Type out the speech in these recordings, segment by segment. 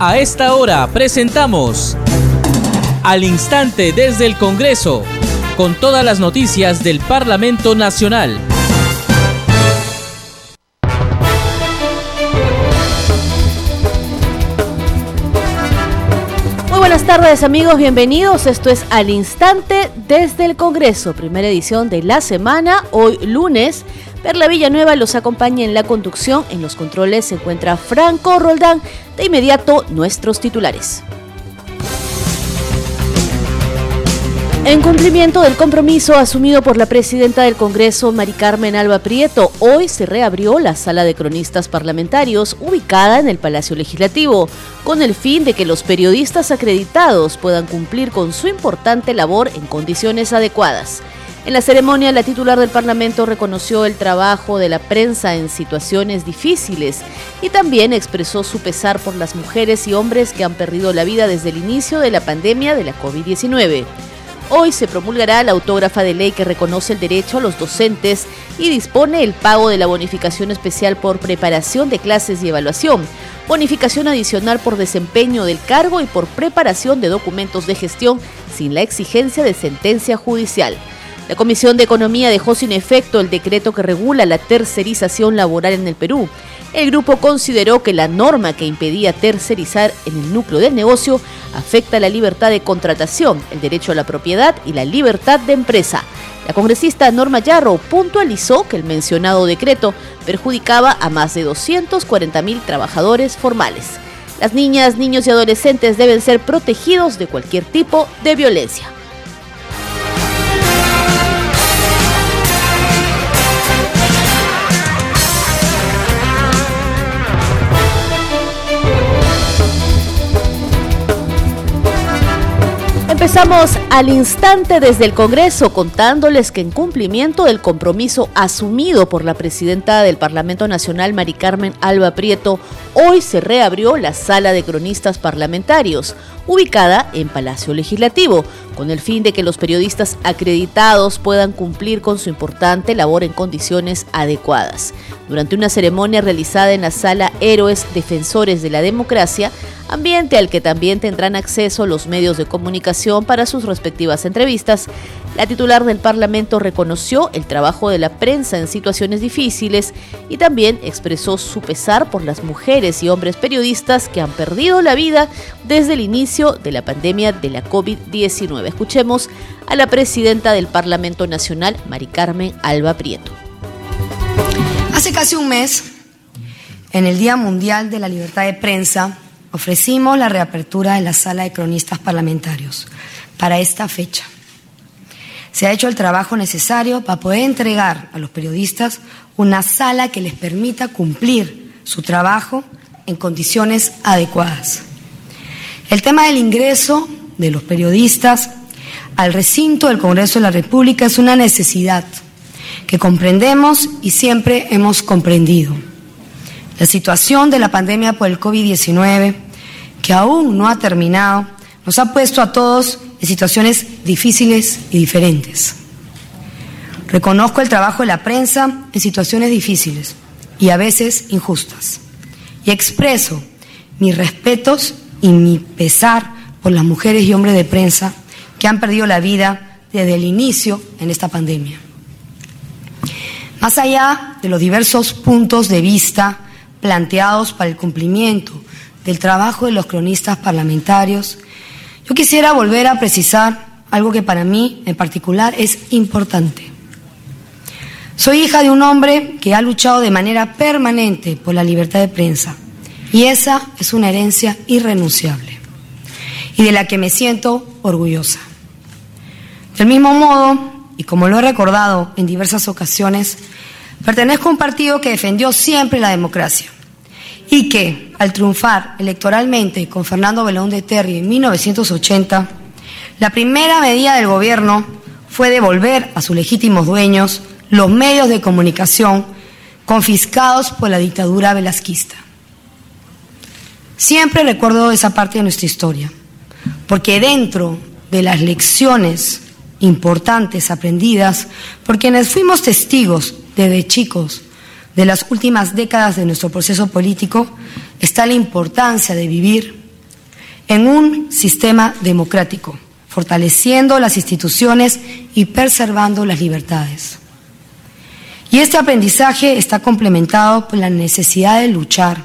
A esta hora presentamos Al Instante desde el Congreso, con todas las noticias del Parlamento Nacional. Muy buenas tardes amigos, bienvenidos. Esto es Al Instante desde el Congreso, primera edición de la semana, hoy lunes. Perla Villanueva los acompaña en la conducción. En los controles se encuentra Franco Roldán. De inmediato, nuestros titulares. En cumplimiento del compromiso asumido por la presidenta del Congreso, Mari Carmen Alba Prieto, hoy se reabrió la sala de cronistas parlamentarios ubicada en el Palacio Legislativo, con el fin de que los periodistas acreditados puedan cumplir con su importante labor en condiciones adecuadas. En la ceremonia, la titular del Parlamento reconoció el trabajo de la prensa en situaciones difíciles y también expresó su pesar por las mujeres y hombres que han perdido la vida desde el inicio de la pandemia de la COVID-19. Hoy se promulgará la autógrafa de ley que reconoce el derecho a los docentes y dispone el pago de la bonificación especial por preparación de clases y evaluación, bonificación adicional por desempeño del cargo y por preparación de documentos de gestión sin la exigencia de sentencia judicial. La Comisión de Economía dejó sin efecto el decreto que regula la tercerización laboral en el Perú. El grupo consideró que la norma que impedía tercerizar en el núcleo del negocio afecta la libertad de contratación, el derecho a la propiedad y la libertad de empresa. La congresista Norma Yarro puntualizó que el mencionado decreto perjudicaba a más de 240.000 trabajadores formales. Las niñas, niños y adolescentes deben ser protegidos de cualquier tipo de violencia. Empezamos al instante desde el Congreso contándoles que en cumplimiento del compromiso asumido por la presidenta del Parlamento Nacional, Mari Carmen Alba Prieto, hoy se reabrió la sala de cronistas parlamentarios, ubicada en Palacio Legislativo, con el fin de que los periodistas acreditados puedan cumplir con su importante labor en condiciones adecuadas. Durante una ceremonia realizada en la sala Héroes Defensores de la Democracia, ambiente al que también tendrán acceso los medios de comunicación para sus respectivas entrevistas, la titular del Parlamento reconoció el trabajo de la prensa en situaciones difíciles y también expresó su pesar por las mujeres y hombres periodistas que han perdido la vida desde el inicio de la pandemia de la COVID-19. Escuchemos a la presidenta del Parlamento Nacional, Mari Carmen Alba Prieto. Hace casi un mes, en el Día Mundial de la Libertad de Prensa, ofrecimos la reapertura de la sala de cronistas parlamentarios para esta fecha se ha hecho el trabajo necesario para poder entregar a los periodistas una sala que les permita cumplir su trabajo en condiciones adecuadas. El tema del ingreso de los periodistas al recinto del Congreso de la República es una necesidad que comprendemos y siempre hemos comprendido. La situación de la pandemia por el COVID-19, que aún no ha terminado, nos ha puesto a todos en situaciones difíciles y diferentes. Reconozco el trabajo de la prensa en situaciones difíciles y a veces injustas. Y expreso mis respetos y mi pesar por las mujeres y hombres de prensa que han perdido la vida desde el inicio en esta pandemia. Más allá de los diversos puntos de vista planteados para el cumplimiento del trabajo de los cronistas parlamentarios, yo quisiera volver a precisar algo que para mí en particular es importante. Soy hija de un hombre que ha luchado de manera permanente por la libertad de prensa y esa es una herencia irrenunciable y de la que me siento orgullosa. Del mismo modo, y como lo he recordado en diversas ocasiones, pertenezco a un partido que defendió siempre la democracia y que, al triunfar electoralmente con Fernando Belón de Terry en 1980, la primera medida del gobierno fue devolver a sus legítimos dueños los medios de comunicación confiscados por la dictadura velasquista. Siempre recuerdo esa parte de nuestra historia, porque dentro de las lecciones importantes aprendidas por quienes fuimos testigos desde chicos de las últimas décadas de nuestro proceso político está la importancia de vivir en un sistema democrático, fortaleciendo las instituciones y preservando las libertades. Y este aprendizaje está complementado por la necesidad de luchar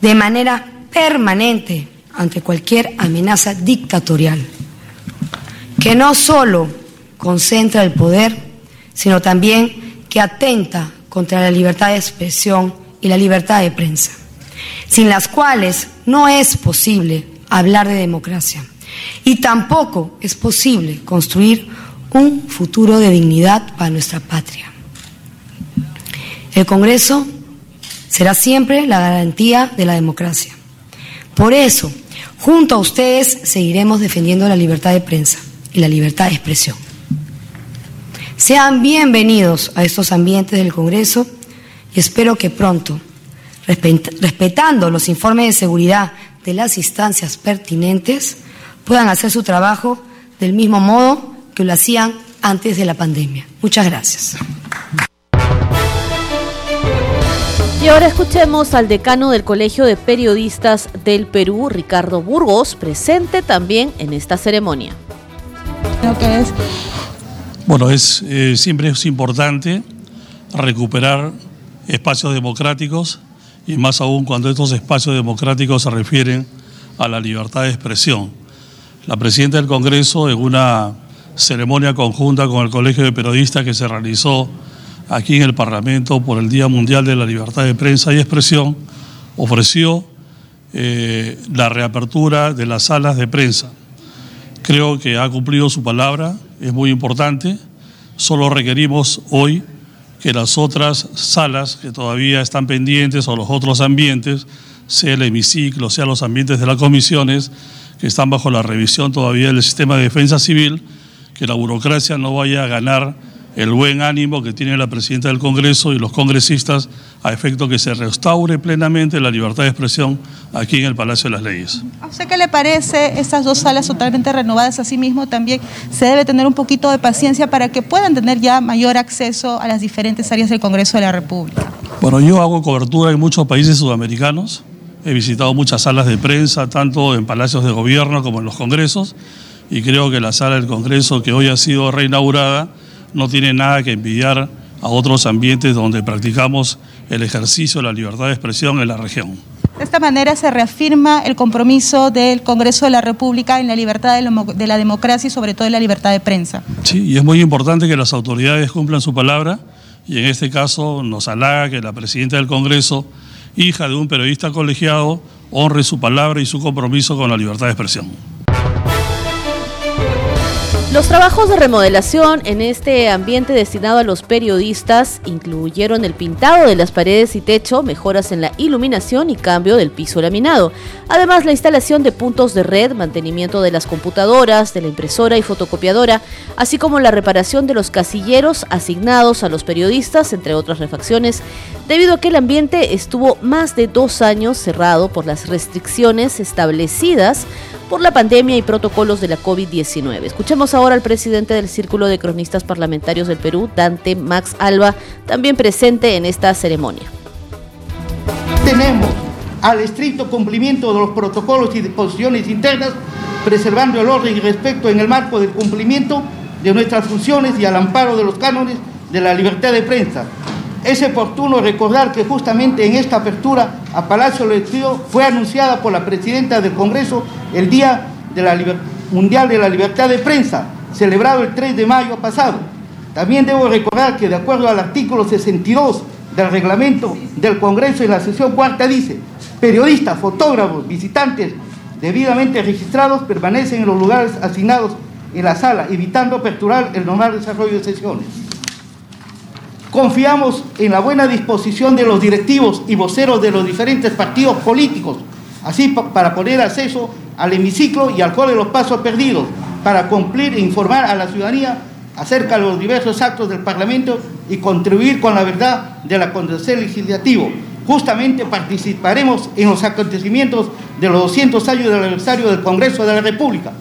de manera permanente ante cualquier amenaza dictatorial, que no solo concentra el poder, sino también que atenta contra la libertad de expresión y la libertad de prensa, sin las cuales no es posible hablar de democracia y tampoco es posible construir un futuro de dignidad para nuestra patria. El Congreso será siempre la garantía de la democracia. Por eso, junto a ustedes seguiremos defendiendo la libertad de prensa y la libertad de expresión. Sean bienvenidos a estos ambientes del Congreso y espero que pronto, respetando los informes de seguridad de las instancias pertinentes, puedan hacer su trabajo del mismo modo que lo hacían antes de la pandemia. Muchas gracias. Y ahora escuchemos al decano del Colegio de Periodistas del Perú, Ricardo Burgos, presente también en esta ceremonia. Bueno, es, eh, siempre es importante recuperar espacios democráticos y más aún cuando estos espacios democráticos se refieren a la libertad de expresión. La presidenta del Congreso, en una ceremonia conjunta con el Colegio de Periodistas que se realizó aquí en el Parlamento por el Día Mundial de la Libertad de Prensa y Expresión, ofreció eh, la reapertura de las salas de prensa. Creo que ha cumplido su palabra, es muy importante. Solo requerimos hoy que las otras salas que todavía están pendientes o los otros ambientes, sea el hemiciclo, sea los ambientes de las comisiones, que están bajo la revisión todavía del sistema de defensa civil, que la burocracia no vaya a ganar el buen ánimo que tiene la presidenta del Congreso y los congresistas a efecto que se restaure plenamente la libertad de expresión aquí en el Palacio de las Leyes. ¿A usted qué le parece estas dos salas totalmente renovadas? Asimismo, también se debe tener un poquito de paciencia para que puedan tener ya mayor acceso a las diferentes áreas del Congreso de la República. Bueno, yo hago cobertura en muchos países sudamericanos. He visitado muchas salas de prensa, tanto en palacios de gobierno como en los congresos, y creo que la sala del Congreso que hoy ha sido reinaugurada no tiene nada que envidiar a otros ambientes donde practicamos el ejercicio de la libertad de expresión en la región. De esta manera se reafirma el compromiso del Congreso de la República en la libertad de la democracia y sobre todo en la libertad de prensa. Sí, y es muy importante que las autoridades cumplan su palabra y en este caso nos halaga que la presidenta del Congreso, hija de un periodista colegiado, honre su palabra y su compromiso con la libertad de expresión. Los trabajos de remodelación en este ambiente destinado a los periodistas incluyeron el pintado de las paredes y techo, mejoras en la iluminación y cambio del piso laminado. Además, la instalación de puntos de red, mantenimiento de las computadoras, de la impresora y fotocopiadora, así como la reparación de los casilleros asignados a los periodistas, entre otras refacciones, debido a que el ambiente estuvo más de dos años cerrado por las restricciones establecidas por la pandemia y protocolos de la COVID-19. Escuchemos ahora al presidente del Círculo de Cronistas Parlamentarios del Perú, Dante Max Alba, también presente en esta ceremonia. Tenemos al estricto cumplimiento de los protocolos y disposiciones internas, preservando el orden y respeto en el marco del cumplimiento de nuestras funciones y al amparo de los cánones de la libertad de prensa, es oportuno recordar que justamente en esta apertura a Palacio Legislativo fue anunciada por la presidenta del Congreso el Día Mundial de la Libertad de Prensa, celebrado el 3 de mayo pasado. También debo recordar que de acuerdo al artículo 62 del reglamento del Congreso en la sesión cuarta dice, periodistas, fotógrafos, visitantes debidamente registrados permanecen en los lugares asignados en la sala, evitando perturbar el normal desarrollo de sesiones. Confiamos en la buena disposición de los directivos y voceros de los diferentes partidos políticos, así para poner acceso al hemiciclo y al coro de los pasos perdidos, para cumplir e informar a la ciudadanía acerca de los diversos actos del Parlamento y contribuir con la verdad del acontecer legislativo. Justamente participaremos en los acontecimientos de los 200 años del aniversario del Congreso de la República.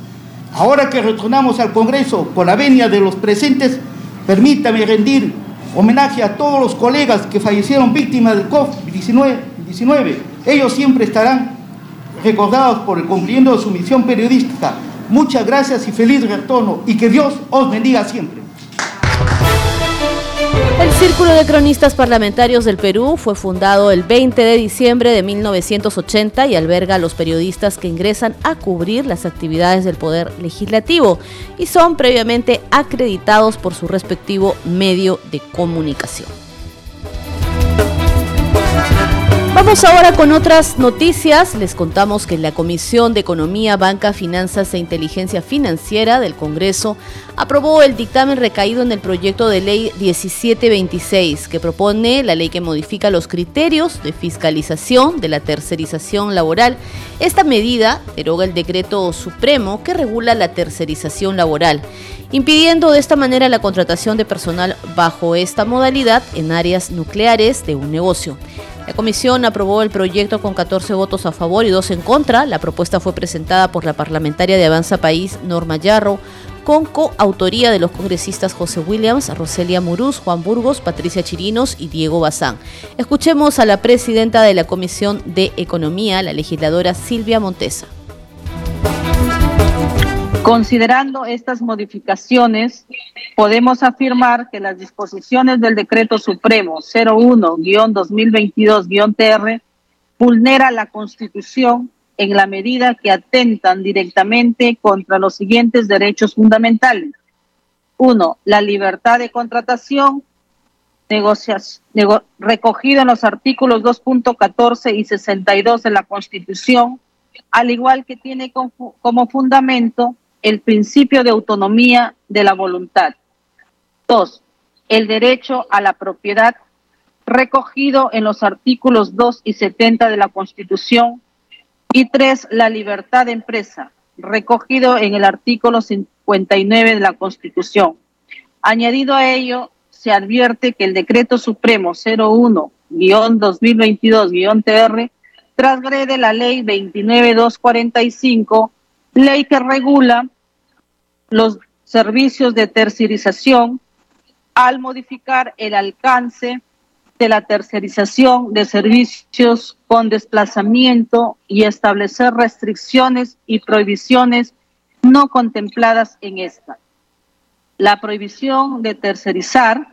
Ahora que retornamos al Congreso con la venia de los presentes, permítame rendir homenaje a todos los colegas que fallecieron víctimas del COVID-19. Ellos siempre estarán recordados por el cumpliendo de su misión periodística. Muchas gracias y feliz retorno y que Dios os bendiga siempre. Círculo de Cronistas Parlamentarios del Perú fue fundado el 20 de diciembre de 1980 y alberga a los periodistas que ingresan a cubrir las actividades del Poder Legislativo y son previamente acreditados por su respectivo medio de comunicación. Vamos ahora con otras noticias. Les contamos que la Comisión de Economía, Banca, Finanzas e Inteligencia Financiera del Congreso aprobó el dictamen recaído en el proyecto de ley 1726, que propone la ley que modifica los criterios de fiscalización de la tercerización laboral. Esta medida deroga el decreto supremo que regula la tercerización laboral, impidiendo de esta manera la contratación de personal bajo esta modalidad en áreas nucleares de un negocio. La comisión aprobó el proyecto con 14 votos a favor y 2 en contra. La propuesta fue presentada por la parlamentaria de Avanza País, Norma Yarro, con coautoría de los congresistas José Williams, Roselia Muruz, Juan Burgos, Patricia Chirinos y Diego Bazán. Escuchemos a la presidenta de la Comisión de Economía, la legisladora Silvia Montesa. Considerando estas modificaciones, podemos afirmar que las disposiciones del Decreto Supremo 01-2022-TR vulnera la Constitución en la medida que atentan directamente contra los siguientes derechos fundamentales. Uno, la libertad de contratación, recogido en los artículos 2.14 y 62 de la Constitución, al igual que tiene como fundamento el principio de autonomía de la voluntad. Dos, el derecho a la propiedad recogido en los artículos 2 y 70 de la Constitución. Y tres, la libertad de empresa, recogido en el artículo 59 de la Constitución. Añadido a ello, se advierte que el Decreto Supremo 01-2022-TR transgrede la Ley 29245 ley que regula los servicios de tercerización al modificar el alcance de la tercerización de servicios con desplazamiento y establecer restricciones y prohibiciones no contempladas en esta. La prohibición de tercerizar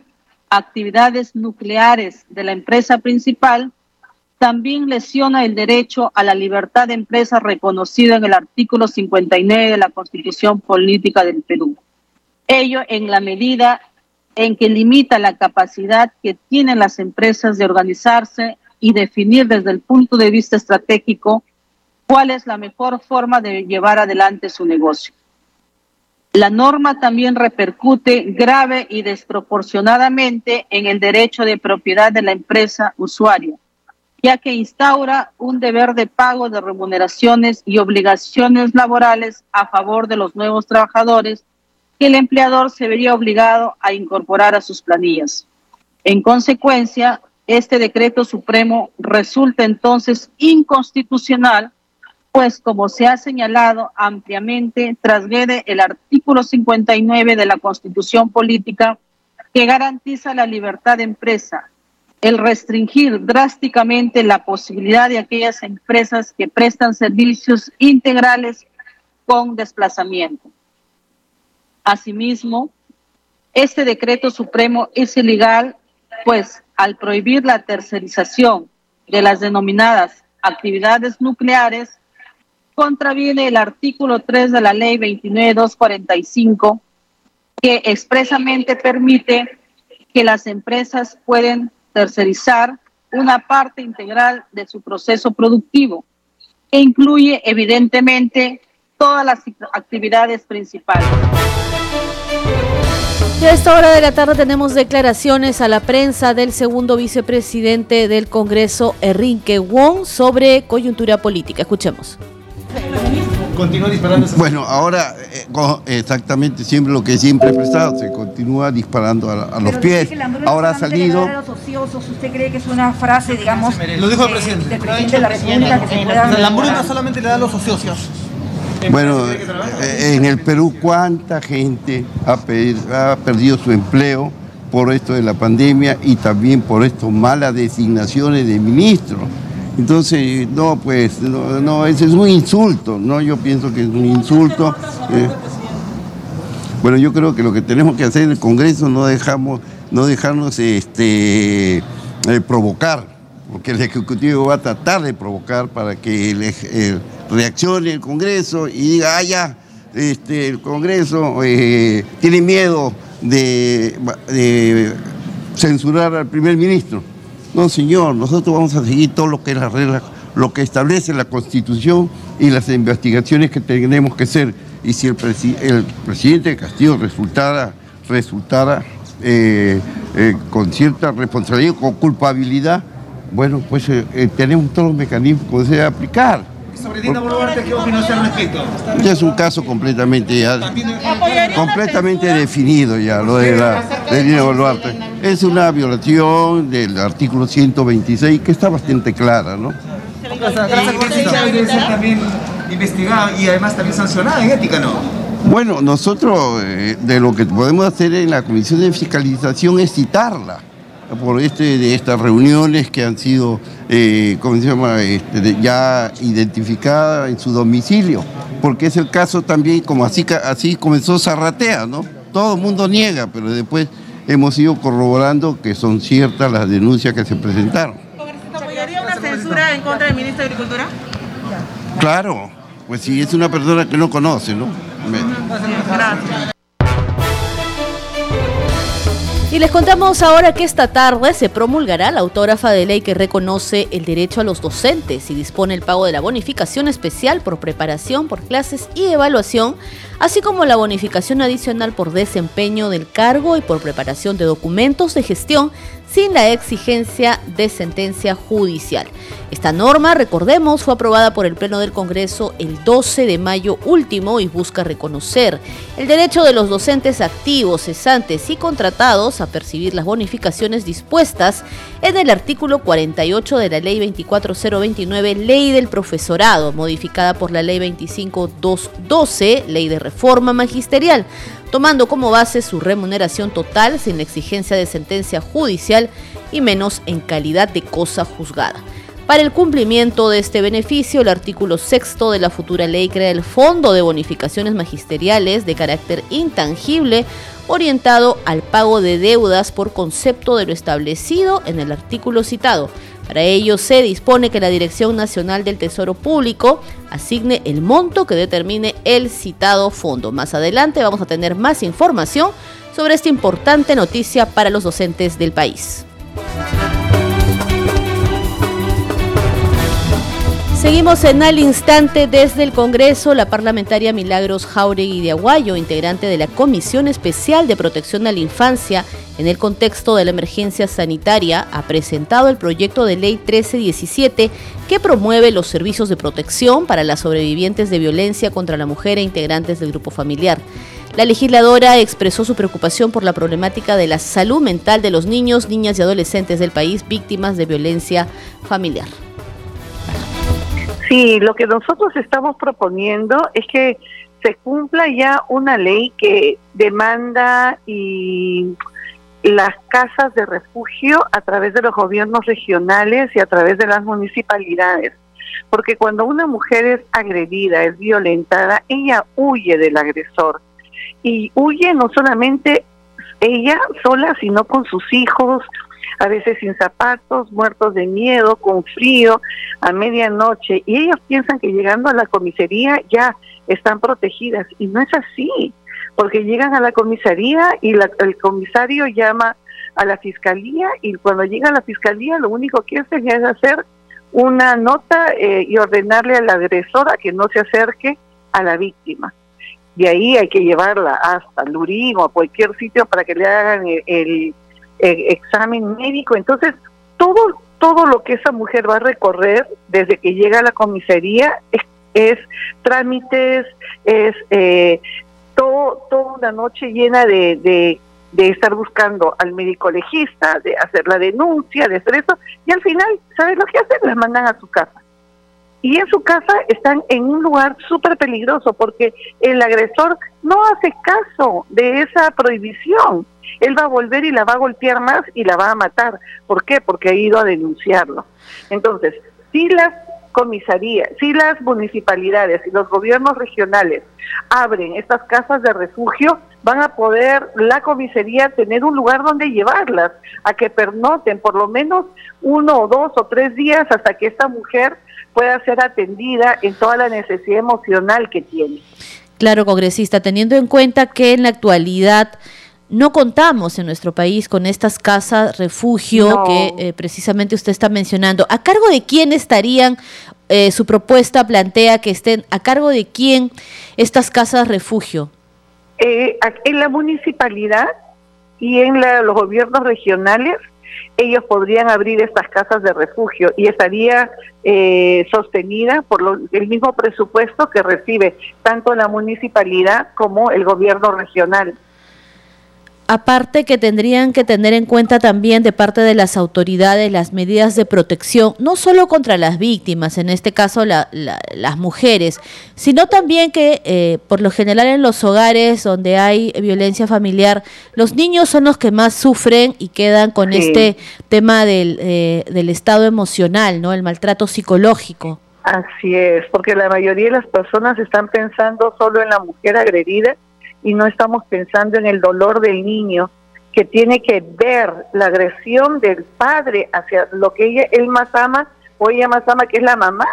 actividades nucleares de la empresa principal también lesiona el derecho a la libertad de empresa reconocido en el artículo 59 de la Constitución Política del Perú. Ello en la medida en que limita la capacidad que tienen las empresas de organizarse y definir desde el punto de vista estratégico cuál es la mejor forma de llevar adelante su negocio. La norma también repercute grave y desproporcionadamente en el derecho de propiedad de la empresa usuaria ya que instaura un deber de pago de remuneraciones y obligaciones laborales a favor de los nuevos trabajadores que el empleador se vería obligado a incorporar a sus planillas. En consecuencia, este decreto supremo resulta entonces inconstitucional, pues como se ha señalado ampliamente, transgrede el artículo 59 de la Constitución Política que garantiza la libertad de empresa, el restringir drásticamente la posibilidad de aquellas empresas que prestan servicios integrales con desplazamiento. Asimismo, este decreto supremo es ilegal, pues al prohibir la tercerización de las denominadas actividades nucleares, contraviene el artículo 3 de la ley 29245, que expresamente permite que las empresas pueden tercerizar una parte integral de su proceso productivo, que incluye evidentemente todas las actividades principales. Y a esta hora de la tarde tenemos declaraciones a la prensa del segundo vicepresidente del Congreso, Enrique Wong, sobre coyuntura política. Escuchemos continúa disparando. Bueno, ahora eh, exactamente siempre lo que siempre he prestado, se continúa disparando a, los pies. Ahora ha salido. ¿Usted cree que es una frase, digamos, lo dijo el presidente, del presidente de la República que se pueda... La hambruna solamente le da a los ociosos. Bueno, eh, en el Perú, ¿cuánta gente ha, perdido su empleo por esto de la pandemia y también por estas malas designaciones de ministros? Entonces, no, pues, no, ese es un insulto, ¿no? Yo pienso que es un insulto. Eh. bueno, yo creo que lo que tenemos que hacer en el Congreso no dejamos, no dejarnos este, eh, provocar, porque el Ejecutivo va a tratar de provocar para que reaccione el Congreso y diga, ah, este, el Congreso eh, tiene miedo de censurar al primer ministro. No, señor, nosotros vamos a seguir todo lo que es la regla, lo que establece la Constitución y las investigaciones que tenemos que hacer. Y si el, presidente Castillo resultara, resultara eh, eh, con cierta responsabilidad, con culpabilidad, bueno, pues eh, tenemos todos los mecanismos que se aplicar. Sobre Dina Boluarte, ¿qué opina usted al respecto? Ya es un caso completamente ya, completamente definido ya, lo de, la, de Dina Boluarte. Es una violación del artículo 126 que está bastante clara, ¿no? también investigada y además también sancionada en ética, ¿no? Bueno, nosotros eh, de lo que podemos hacer en la comisión de fiscalización es citarla por este, de estas reuniones que han sido, eh, ¿cómo se llama?, este, ya identificadas en su domicilio, porque es el caso también, como así, así comenzó Zarratea, ¿no? Todo el mundo niega, pero después hemos ido corroborando que son ciertas las denuncias que se presentaron. ¿Apoyaría una censura en contra del ministro de Agricultura? Claro, pues si es una persona que no conoce, ¿no? Gracias. Y les contamos ahora que esta tarde se promulgará la autógrafa de ley que reconoce el derecho a los docentes y dispone el pago de la bonificación especial por preparación, por clases y evaluación, así como la bonificación adicional por desempeño del cargo y por preparación de documentos de gestión sin la exigencia de sentencia judicial. Esta norma, recordemos, fue aprobada por el Pleno del Congreso el 12 de mayo último y busca reconocer el derecho de los docentes activos, cesantes y contratados a percibir las bonificaciones dispuestas en el artículo 48 de la Ley 24029, Ley del Profesorado, modificada por la Ley 25212, Ley de Reforma Magisterial tomando como base su remuneración total sin la exigencia de sentencia judicial y menos en calidad de cosa juzgada. Para el cumplimiento de este beneficio, el artículo sexto de la futura ley crea el Fondo de Bonificaciones Magisteriales de carácter intangible orientado al pago de deudas por concepto de lo establecido en el artículo citado, para ello se dispone que la Dirección Nacional del Tesoro Público asigne el monto que determine el citado fondo. Más adelante vamos a tener más información sobre esta importante noticia para los docentes del país. Seguimos en al instante desde el Congreso. La parlamentaria Milagros Jauregui de Aguayo, integrante de la Comisión Especial de Protección a la Infancia en el contexto de la emergencia sanitaria, ha presentado el proyecto de ley 1317 que promueve los servicios de protección para las sobrevivientes de violencia contra la mujer e integrantes del grupo familiar. La legisladora expresó su preocupación por la problemática de la salud mental de los niños, niñas y adolescentes del país víctimas de violencia familiar. Sí, lo que nosotros estamos proponiendo es que se cumpla ya una ley que demanda y las casas de refugio a través de los gobiernos regionales y a través de las municipalidades. Porque cuando una mujer es agredida, es violentada, ella huye del agresor. Y huye no solamente ella sola, sino con sus hijos, a veces sin zapatos, muertos de miedo, con frío, a medianoche, y ellos piensan que llegando a la comisaría ya están protegidas, y no es así, porque llegan a la comisaría y el comisario llama a la fiscalía y cuando llega a la fiscalía lo único que hacen es hacer una nota eh, y ordenarle al agresor a que no se acerque a la víctima. De ahí hay que llevarla hasta Lurín o a cualquier sitio para que le hagan el eh, examen médico. Entonces, todo, todo lo que esa mujer va a recorrer desde que llega a la comisaría es, trámites, es eh, todo, toda una noche llena de, de, de, estar buscando al médico legista, de hacer la denuncia, de hacer eso, y al final, ¿sabes lo que hacen? Las mandan a su casa. Y en su casa están en un lugar súper peligroso porque el agresor no hace caso de esa prohibición él va a volver y la va a golpear más y la va a matar. ¿Por qué? Porque ha ido a denunciarlo. Entonces, si las comisarías, si las municipalidades y los gobiernos regionales abren estas casas de refugio, van a poder la comisaría tener un lugar donde llevarlas, a que pernoten por lo menos uno o dos o tres días hasta que esta mujer pueda ser atendida en toda la necesidad emocional que tiene. Claro, congresista, teniendo en cuenta que en la actualidad no contamos en nuestro país con estas casas refugio que eh, precisamente usted está mencionando. ¿A cargo de quién estarían? Eh, su propuesta plantea que estén a cargo de quién estas casas refugio. Eh, en la municipalidad y en los gobiernos regionales ellos podrían abrir estas casas de refugio y estaría sostenida por el mismo presupuesto que recibe tanto la municipalidad como el gobierno regional. Aparte que tendrían que tener en cuenta también de parte de las autoridades las medidas de protección, no solo contra las víctimas, en este caso las mujeres, sino también que eh, por lo general en los hogares donde hay violencia familiar, los niños son los que más sufren y quedan con este tema del, eh, del estado emocional, ¿no? El maltrato psicológico. Así es, porque la mayoría de las personas están pensando solo en la mujer agredida y no estamos pensando en el dolor del niño que tiene que ver la agresión del padre hacia lo que ella él más ama o ella más ama que es la mamá.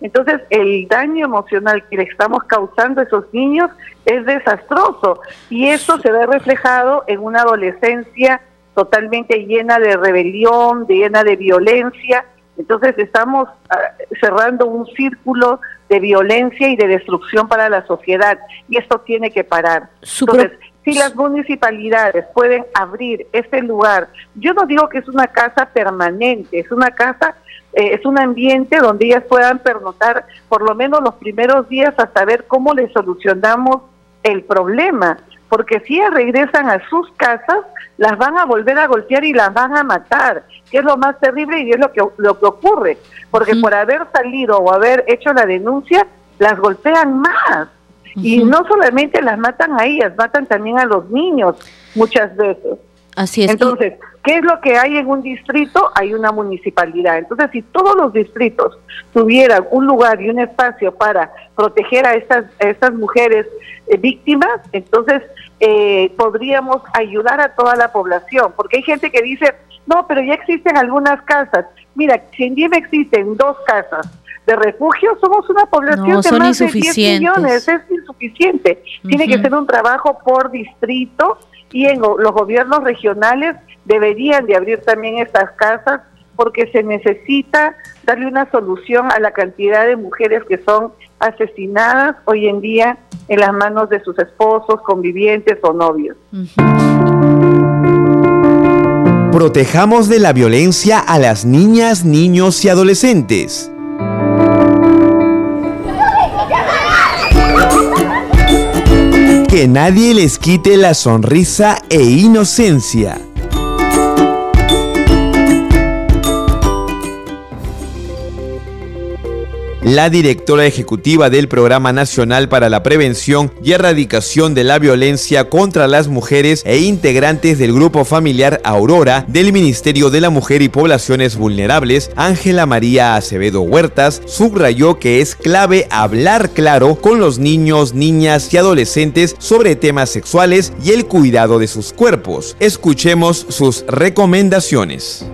Entonces el daño emocional que le estamos causando a esos niños es desastroso y eso se ve reflejado en una adolescencia totalmente llena de rebelión, llena de violencia. Entonces estamos ah, cerrando un círculo de violencia y de destrucción para la sociedad y esto tiene que parar. Entonces, si las municipalidades pueden abrir este lugar, yo no digo que es una casa permanente, es una casa, eh, es un ambiente donde ellas puedan pernotar por lo menos los primeros días hasta ver cómo le solucionamos el problema, porque si ellas regresan a sus casas, las van a volver a golpear y las van a matar, que es lo más terrible y es lo que, lo que ocurre, porque por haber salido o haber hecho la denuncia, las golpean más. Y no solamente las matan a ellas, matan también a los niños muchas veces. Así es. Entonces, ¿qué es lo que hay en un distrito? Hay una municipalidad. Entonces, si todos los distritos tuvieran un lugar y un espacio para proteger a estas, estas mujeres eh, víctimas, entonces eh, podríamos ayudar a toda la población. Porque hay gente que dice, no, pero ya existen algunas casas. Mira, si en Diem existen dos casas de refugio, somos una población de más de 10 millones, es insuficiente. Tiene que ser un trabajo por distrito y en los gobiernos regionales deberían de abrir también estas casas porque se necesita darle una solución a la cantidad de mujeres que son asesinadas hoy en día en las manos de sus esposos, convivientes o novios. Protejamos de la violencia a las niñas, niños y adolescentes. Que nadie les quite la sonrisa e inocencia. La directora ejecutiva del Programa Nacional para la Prevención y Erradicación de la Violencia contra las Mujeres e integrantes del Grupo Familiar Aurora del Ministerio de la Mujer y Poblaciones Vulnerables, Ángela María Acevedo Huertas, subrayó que es clave hablar claro con los niños, niñas y adolescentes sobre temas sexuales y el cuidado de sus cuerpos. Escuchemos sus recomendaciones.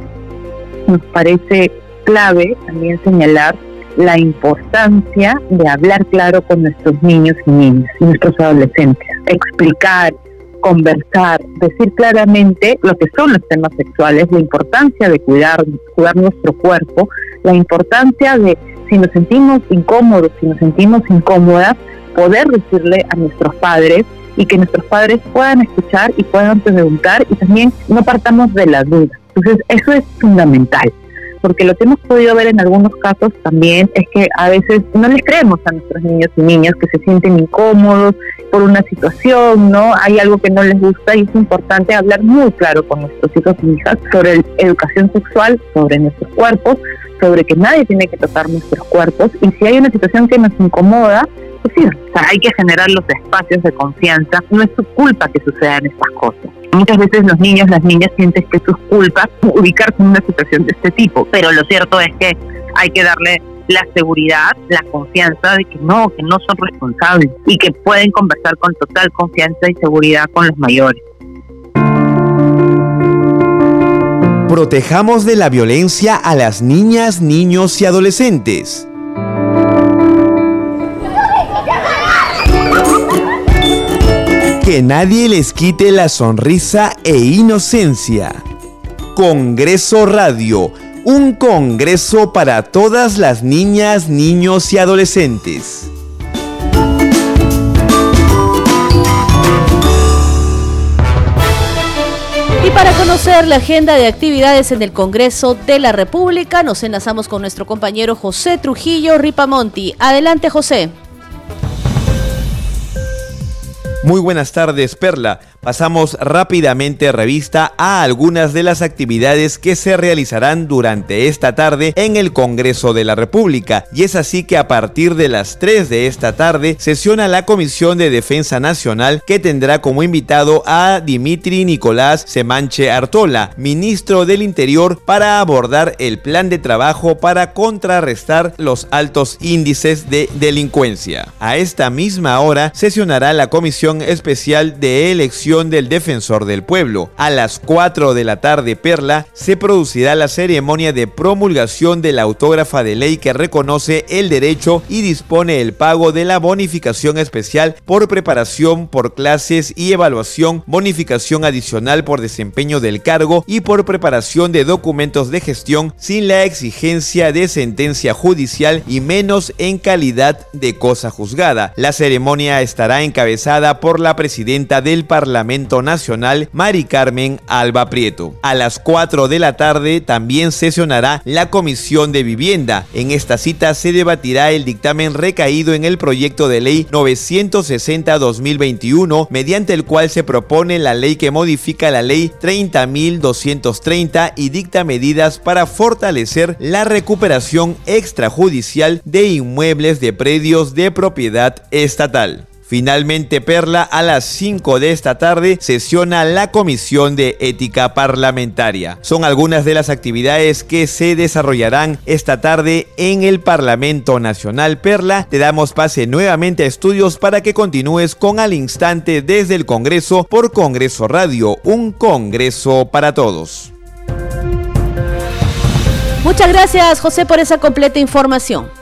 Nos parece clave también señalar la importancia de hablar claro con nuestros niños y niñas nuestros adolescentes, explicar, conversar, decir claramente lo que son los temas sexuales, la importancia de cuidar, cuidar nuestro cuerpo, la importancia de si nos sentimos incómodos, si nos sentimos incómodas, poder decirle a nuestros padres y que nuestros padres puedan escuchar y puedan preguntar y también no partamos de la duda. Entonces, eso es fundamental porque lo que hemos podido ver en algunos casos también es que a veces no les creemos a nuestros niños y niñas que se sienten incómodos por una situación, ¿no? Hay algo que no les gusta y es importante hablar muy claro con nuestros hijos y hijas sobre educación sexual, sobre nuestros cuerpos, sobre que nadie tiene que tocar nuestros cuerpos y si hay una situación que nos incomoda, pues sí, hay que generar los espacios de confianza. No es su culpa que sucedan estas cosas. Muchas veces los niños, las niñas sienten que es su culpa ubicarse en una situación de este tipo, pero lo cierto es que hay que darle la seguridad, la confianza de que no, que no son responsables y que pueden conversar con total confianza y seguridad con los mayores. Protejamos de la violencia a las niñas, niños y adolescentes. Que nadie les quite la sonrisa e inocencia. Congreso Radio, un congreso para todas las niñas, niños y adolescentes. Y para conocer la agenda de actividades en el Congreso de la República, nos enlazamos con nuestro compañero José Trujillo Ripamonti. Adelante, José. Muy buenas tardes, Perla. Pasamos rápidamente revista a algunas de las actividades que se realizarán durante esta tarde en el Congreso de la República. Y es así que a partir de las 3 de esta tarde sesiona la Comisión de Defensa Nacional que tendrá como invitado a Dimitri Nicolás Semanche Artola, ministro del Interior, para abordar el plan de trabajo para contrarrestar los altos índices de delincuencia. A esta misma hora sesionará la Comisión Especial de Del Defensor del Pueblo. A las 4 de la tarde, Perla, se producirá la ceremonia de promulgación de la autógrafa de ley que reconoce el derecho y dispone el pago de la bonificación especial por preparación por clases y evaluación, bonificación adicional por desempeño del cargo y por preparación de documentos de gestión sin la exigencia de sentencia judicial y menos en calidad de cosa juzgada. La ceremonia estará encabezada por la presidenta del Parlamento Nacional, Mari Carmen Alba Prieto. A las 4 de la tarde también sesionará la Comisión de Vivienda. En esta cita se debatirá el dictamen recaído en el proyecto de ley 960-2021, mediante el cual se propone la ley que modifica la ley 30.230 y dicta medidas para fortalecer la recuperación extrajudicial de inmuebles de predios de propiedad estatal. Finalmente, Perla, a las 5 de esta tarde sesiona la Comisión de Ética Parlamentaria. Son algunas de las actividades que se desarrollarán esta tarde en el Parlamento Nacional. Perla, te damos pase nuevamente a estudios para que continúes con al instante desde el Congreso por Congreso Radio, un Congreso para todos. Muchas gracias, José, por esa completa información.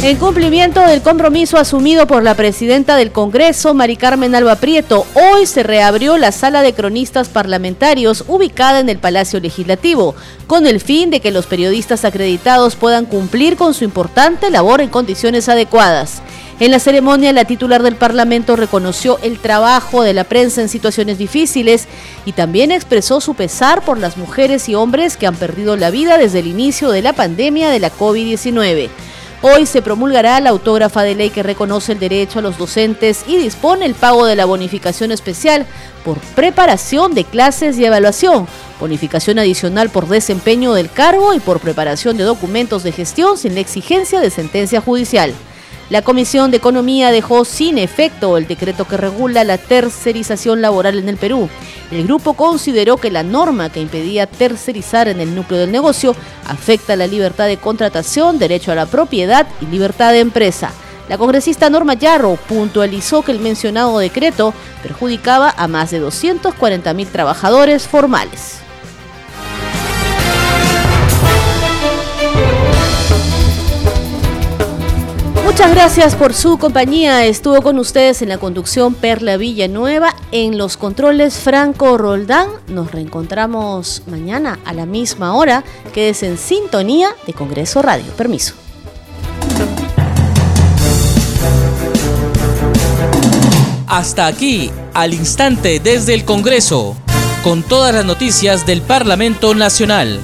En cumplimiento del compromiso asumido por la presidenta del Congreso, Mari Carmen Alba Prieto, hoy se reabrió la sala de cronistas parlamentarios ubicada en el Palacio Legislativo, con el fin de que los periodistas acreditados puedan cumplir con su importante labor en condiciones adecuadas. En la ceremonia, la titular del Parlamento reconoció el trabajo de la prensa en situaciones difíciles y también expresó su pesar por las mujeres y hombres que han perdido la vida desde el inicio de la pandemia de la COVID-19. Hoy se promulgará la autógrafa de ley que reconoce el derecho a los docentes y dispone el pago de la bonificación especial por preparación de clases y evaluación, bonificación adicional por desempeño del cargo y por preparación de documentos de gestión sin la exigencia de sentencia judicial. La Comisión de Economía dejó sin efecto el decreto que regula la tercerización laboral en el Perú. El grupo consideró que la norma que impedía tercerizar en el núcleo del negocio afecta la libertad de contratación, derecho a la propiedad y libertad de empresa. La congresista Norma Yarro puntualizó que el mencionado decreto perjudicaba a más de 240.000 trabajadores formales. Muchas gracias por su compañía. Estuvo con ustedes en la conducción Perla Villanueva, en los controles Franco Roldán. Nos reencontramos mañana a la misma hora. Quédese en sintonía de Congreso Radio. Permiso. Hasta aquí, al instante desde el Congreso, con todas las noticias del Parlamento Nacional.